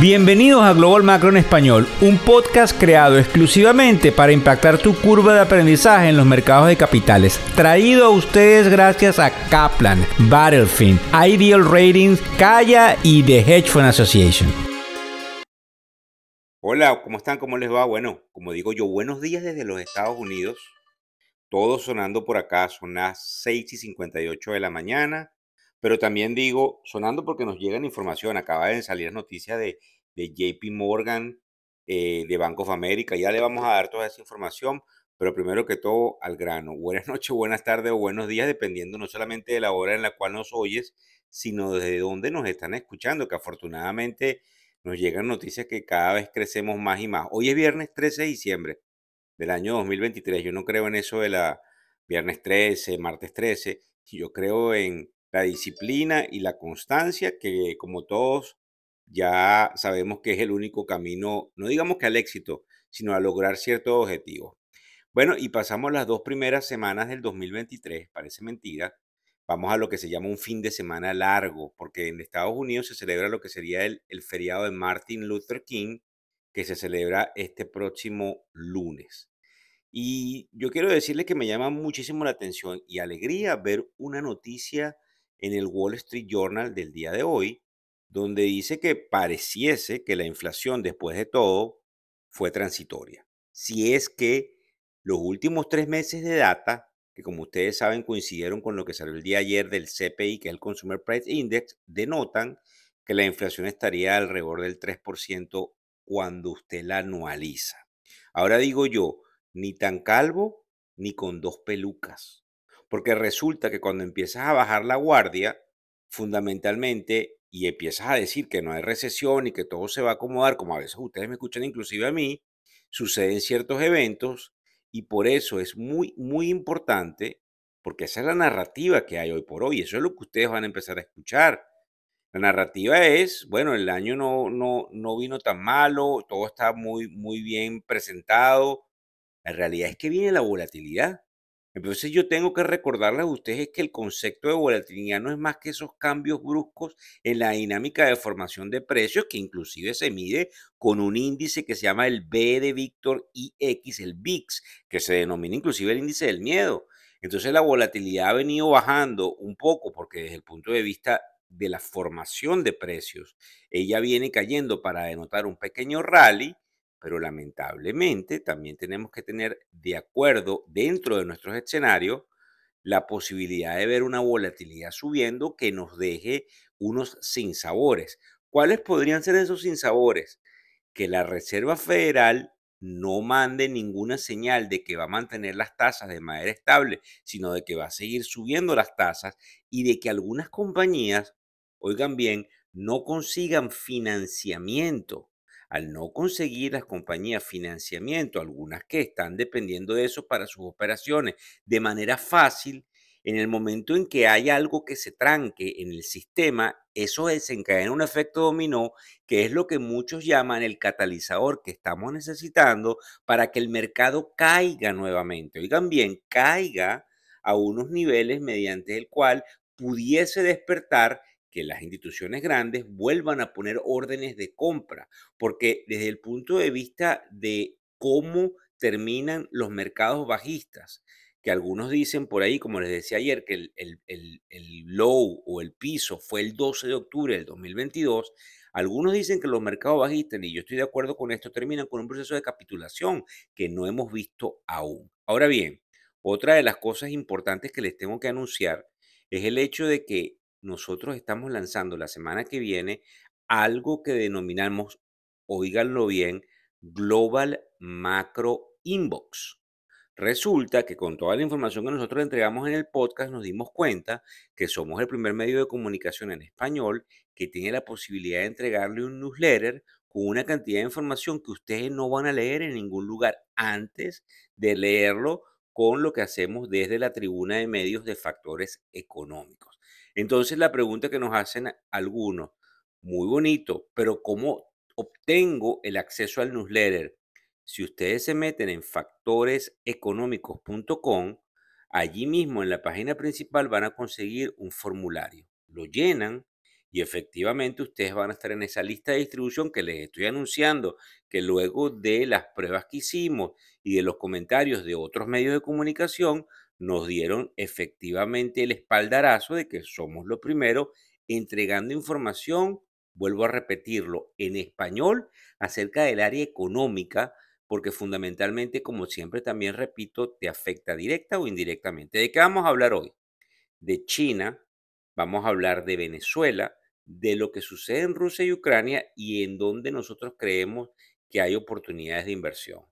Bienvenidos a Global Macro en Español, un podcast creado exclusivamente para impactar tu curva de aprendizaje en los mercados de capitales. Traído a ustedes gracias a Kaplan, Battlefield, Ideal Ratings, Kaya y The Hedge Fund Association. Hola, ¿cómo están? ¿Cómo les va? Bueno, como digo yo, buenos días desde los Estados Unidos. Todo sonando por acá, son las 6 y 58 de la mañana. Pero también digo, sonando porque nos llega información, acaba de salir noticia de, de JP Morgan, eh, de Bank of America, ya le vamos a dar toda esa información, pero primero que todo al grano. Buenas noches, buenas tardes o buenos días, dependiendo no solamente de la hora en la cual nos oyes, sino desde dónde nos están escuchando, que afortunadamente nos llegan noticias que cada vez crecemos más y más. Hoy es viernes 13 de diciembre del año 2023. Yo no creo en eso de la viernes 13, martes 13. Yo creo en la disciplina y la constancia, que como todos ya sabemos que es el único camino, no digamos que al éxito, sino a lograr ciertos objetivos. Bueno, y pasamos las dos primeras semanas del 2023, parece mentira. Vamos a lo que se llama un fin de semana largo, porque en Estados Unidos se celebra lo que sería el, el feriado de Martin Luther King, que se celebra este próximo lunes. Y yo quiero decirles que me llama muchísimo la atención y alegría ver una noticia en el Wall Street Journal del día de hoy, donde dice que pareciese que la inflación después de todo fue transitoria. Si es que los últimos tres meses de data, que como ustedes saben coincidieron con lo que salió el día ayer del CPI, que es el Consumer Price Index, denotan que la inflación estaría alrededor del 3% cuando usted la anualiza. Ahora digo yo, ni tan calvo ni con dos pelucas. Porque resulta que cuando empiezas a bajar la guardia, fundamentalmente, y empiezas a decir que no hay recesión y que todo se va a acomodar, como a veces ustedes me escuchan inclusive a mí, suceden ciertos eventos y por eso es muy, muy importante, porque esa es la narrativa que hay hoy por hoy, eso es lo que ustedes van a empezar a escuchar. La narrativa es, bueno, el año no, no, no vino tan malo, todo está muy, muy bien presentado. La realidad es que viene la volatilidad. Entonces yo tengo que recordarles a ustedes que el concepto de volatilidad no es más que esos cambios bruscos en la dinámica de formación de precios, que inclusive se mide con un índice que se llama el B de Víctor IX, el VIX, que se denomina inclusive el índice del miedo. Entonces la volatilidad ha venido bajando un poco porque desde el punto de vista de la formación de precios, ella viene cayendo para denotar un pequeño rally pero lamentablemente también tenemos que tener de acuerdo dentro de nuestros escenarios la posibilidad de ver una volatilidad subiendo que nos deje unos sinsabores. ¿Cuáles podrían ser esos sinsabores? Que la Reserva Federal no mande ninguna señal de que va a mantener las tasas de manera estable, sino de que va a seguir subiendo las tasas y de que algunas compañías, oigan bien, no consigan financiamiento al no conseguir las compañías financiamiento, algunas que están dependiendo de eso para sus operaciones de manera fácil, en el momento en que hay algo que se tranque en el sistema, eso desencadena un efecto dominó, que es lo que muchos llaman el catalizador que estamos necesitando para que el mercado caiga nuevamente. Oigan bien, caiga a unos niveles mediante el cual pudiese despertar que las instituciones grandes vuelvan a poner órdenes de compra, porque desde el punto de vista de cómo terminan los mercados bajistas, que algunos dicen por ahí, como les decía ayer, que el, el, low o el piso fue el 12 de octubre del 2022, algunos dicen que los mercados bajistas, y yo estoy de acuerdo con esto, terminan con un proceso de capitulación que no hemos visto aún. Ahora bien, otra de las cosas importantes que les tengo que anunciar es el hecho de que nosotros estamos lanzando la semana que viene algo que denominamos, oíganlo bien, Global Macro Inbox. Resulta que con toda la información que nosotros entregamos en el podcast nos dimos cuenta que somos el primer medio de comunicación en español que tiene la posibilidad de entregarle un newsletter con una cantidad de información que ustedes no van a leer en ningún lugar antes de leerlo con lo que hacemos desde la tribuna de medios de factores económicos. Entonces la pregunta que nos hacen algunos, muy bonito, pero ¿cómo obtengo el acceso al newsletter? Si ustedes se meten en factoreseconómicos.com, allí mismo en la página principal van a conseguir un formulario. Lo llenan Y efectivamente ustedes van a estar en esa lista de distribución que les estoy anunciando, que luego de las pruebas que hicimos y de los comentarios de otros medios de comunicación, nos dieron efectivamente el espaldarazo de que somos lo primero entregando información, vuelvo a repetirlo, en español acerca del área económica, porque fundamentalmente, como siempre también repito, te afecta directa o indirectamente. ¿De qué vamos a hablar hoy? De China, vamos a hablar de Venezuela, de lo que sucede en Rusia y Ucrania y en donde nosotros creemos que hay oportunidades de inversión.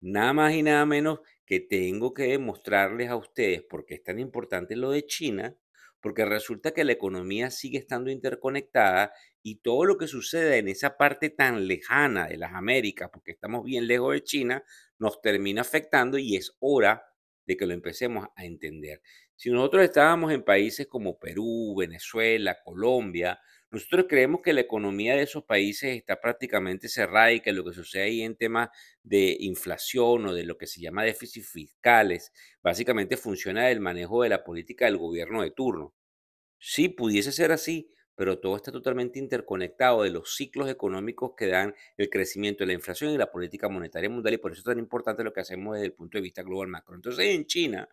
Nada más y nada menos que tengo que demostrarles a ustedes por qué es tan importante lo de China, porque resulta que la economía sigue estando interconectada y todo lo que sucede en esa parte tan lejana de las Américas, porque estamos bien lejos de China, nos termina afectando y es hora de que lo empecemos a entender. Si nosotros estábamos en países como Perú, Venezuela, Colombia, nosotros creemos que la economía de esos países está prácticamente cerrada y que lo que sucede ahí en temas de inflación o de lo que se llama déficit fiscales, básicamente funciona del manejo de la política del gobierno de turno. Sí, pudiese ser así, pero todo está totalmente interconectado de los ciclos económicos que dan el crecimiento de la inflación y la política monetaria mundial y por eso es tan importante lo que hacemos desde el punto de vista global macro. Entonces en China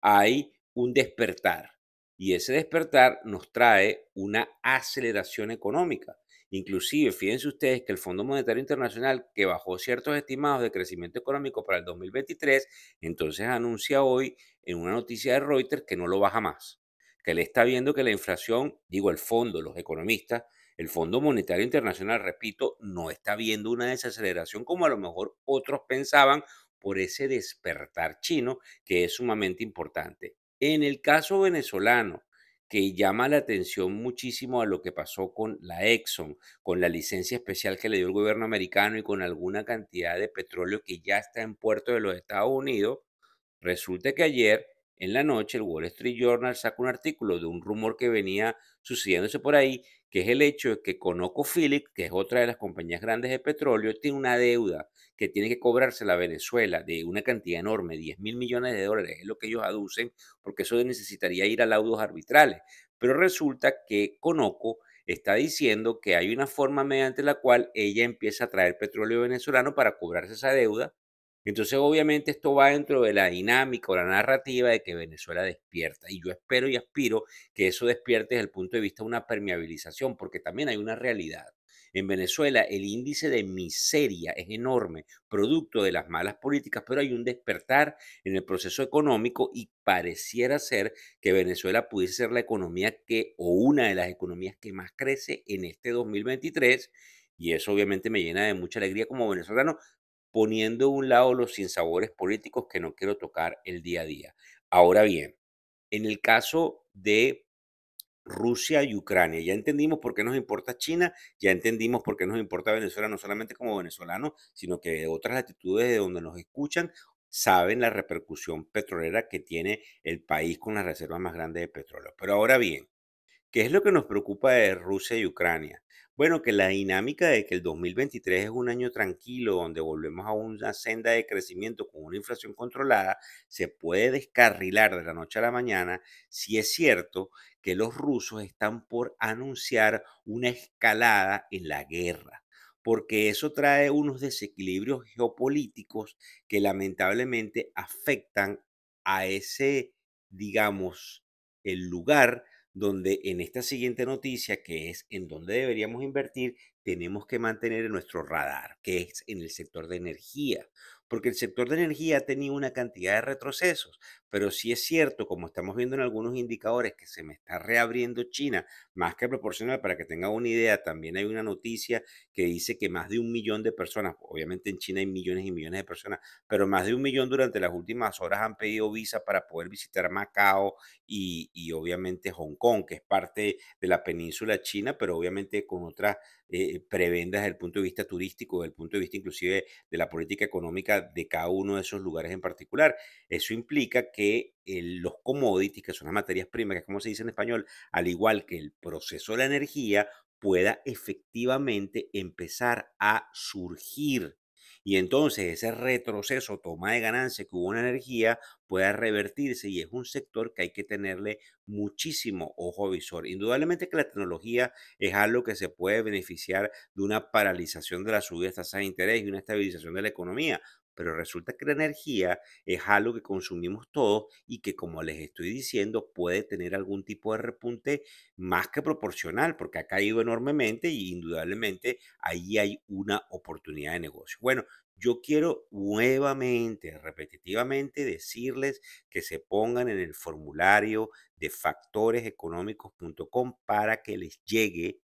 hay un despertar y ese despertar nos trae una aceleración económica. Inclusive, fíjense ustedes que el Fondo Monetario Internacional, que bajó ciertos estimados de crecimiento económico para el 2023, entonces anuncia hoy en una noticia de Reuters que no lo baja más, que le está viendo que la inflación, digo el fondo, los economistas, el Fondo Monetario Internacional, repito, no está viendo una desaceleración como a lo mejor otros pensaban por ese despertar chino que es sumamente importante. En el caso venezolano, que llama la atención muchísimo a lo que pasó con la Exxon, con la licencia especial que le dio el gobierno americano y con alguna cantidad de petróleo que ya está en puerto de los Estados Unidos, resulta que ayer en la noche el Wall Street Journal saca un artículo de un rumor que venía sucediéndose por ahí, que es el hecho de que ConocoPhillips, que es otra de las compañías grandes de petróleo, tiene una deuda que tiene que cobrarse la Venezuela de una cantidad enorme, 10 mil millones de dólares, es lo que ellos aducen, porque eso necesitaría ir a laudos arbitrales. Pero resulta que Conoco está diciendo que hay una forma mediante la cual ella empieza a traer petróleo venezolano para cobrarse esa deuda entonces, obviamente, esto va dentro de la dinámica o la narrativa de que Venezuela despierta. Y yo espero y aspiro que eso despierte desde el punto de vista de una permeabilización, porque también hay una realidad. En Venezuela el índice de miseria es enorme, producto de las malas políticas, pero hay un despertar en el proceso económico y pareciera ser que Venezuela pudiese ser la economía que, o una de las economías que más crece en este 2023. Y eso obviamente me llena de mucha alegría como venezolano, poniendo a un lado los sinsabores políticos que no quiero tocar el día a día. Ahora bien, en el caso de Rusia y Ucrania. Ya entendimos por qué nos importa China, ya entendimos por qué nos importa Venezuela, no solamente como venezolanos, sino que de otras latitudes de donde nos escuchan saben la repercusión petrolera que tiene el país con las reservas más grandes de petróleo. Pero ahora bien, ¿qué es lo que nos preocupa de Rusia y Ucrania? Bueno, que la dinámica de que el 2023 es un año tranquilo, donde volvemos a una senda de crecimiento con una inflación controlada, se puede descarrilar de la noche a la mañana. Si es cierto que los rusos están por anunciar una escalada en la guerra, porque eso trae unos desequilibrios geopolíticos que lamentablemente afectan a ese, digamos, el lugar donde en esta siguiente noticia, que es en donde deberíamos invertir, tenemos que mantener nuestro radar, que es en el sector de energía, porque el sector de energía ha tenido una cantidad de retrocesos, pero sí es cierto, como estamos viendo en algunos indicadores, que se me está reabriendo China más que proporcional. Para que tengan una idea, también hay una noticia que dice que más de un millón de personas, obviamente en China hay millones y millones de personas, pero más de un millón durante las últimas horas han pedido visa para poder visitar Macao y, y obviamente Hong Kong, que es parte de la península china, pero obviamente con otras eh, prebendas desde el punto de vista turístico, desde el punto de vista inclusive de la política económica de cada uno de esos lugares en particular. Eso implica que los commodities, que son las materias primas, que como se dice en español, al igual que el proceso de la energía, pueda efectivamente empezar a surgir y entonces ese retroceso, toma de ganancia que hubo en energía pueda revertirse y es un sector que hay que tenerle muchísimo ojo visor. Indudablemente que la tecnología es algo que se puede beneficiar de una paralización de la subida de tasas de interés y una estabilización de la economía, pero resulta que la energía es algo que consumimos todos y que, como les estoy diciendo, puede tener algún tipo de repunte más que proporcional, porque ha caído enormemente y indudablemente ahí hay una oportunidad de negocio. Bueno, yo quiero nuevamente, repetitivamente decirles que se pongan en el formulario de factoreseconómicos.com para que les llegue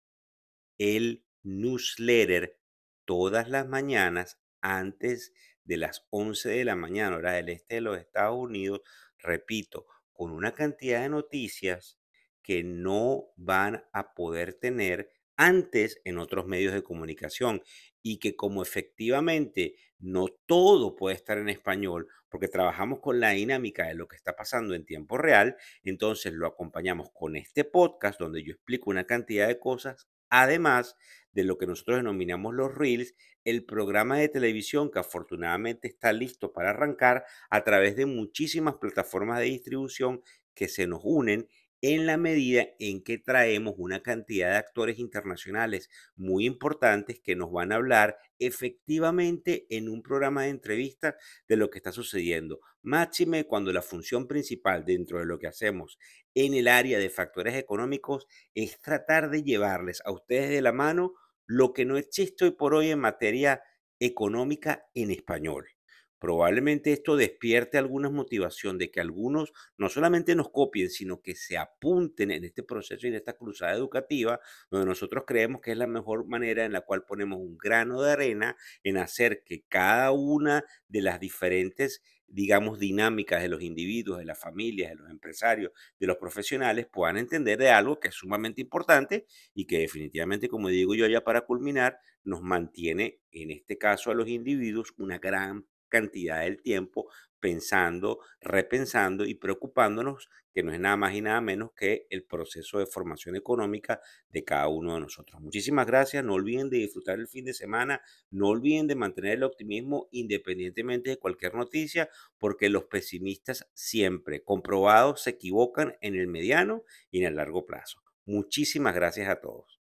el newsletter todas las mañanas antes de las 11 de la mañana, hora del este de los Estados Unidos, repito, con una cantidad de noticias que no van a poder tener antes en otros medios de comunicación y que como efectivamente no todo puede estar en español porque trabajamos con la dinámica de lo que está pasando en tiempo real, entonces lo acompañamos con este podcast donde yo explico una cantidad de cosas, además de lo que nosotros denominamos los reels, el programa de televisión que afortunadamente está listo para arrancar a través de muchísimas plataformas de distribución que se nos unen en la medida en que traemos una cantidad de actores internacionales muy importantes que nos van a hablar efectivamente en un programa de entrevistas de lo que está sucediendo. Máxime cuando la función principal dentro de lo que hacemos en el área de factores económicos es tratar de llevarles a ustedes de la mano lo que no existe hoy por hoy en materia económica en español. Probablemente esto despierte alguna motivación de que algunos no solamente nos copien, sino que se apunten en este proceso y en esta cruzada educativa, donde nosotros creemos que es la mejor manera en la cual ponemos un grano de arena en hacer que cada una de las diferentes digamos, dinámicas de los individuos, de las familias, de los empresarios, de los profesionales, puedan entender de algo que es sumamente importante y que definitivamente, como digo yo ya para culminar, nos mantiene, en este caso a los individuos, una gran cantidad del tiempo pensando, repensando y preocupándonos, que no es nada más y nada menos que el proceso de formación económica de cada uno de nosotros. Muchísimas gracias, no olviden de disfrutar el fin de semana, no olviden de mantener el optimismo independientemente de cualquier noticia, porque los pesimistas siempre comprobados se equivocan en el mediano y en el largo plazo. Muchísimas gracias a todos.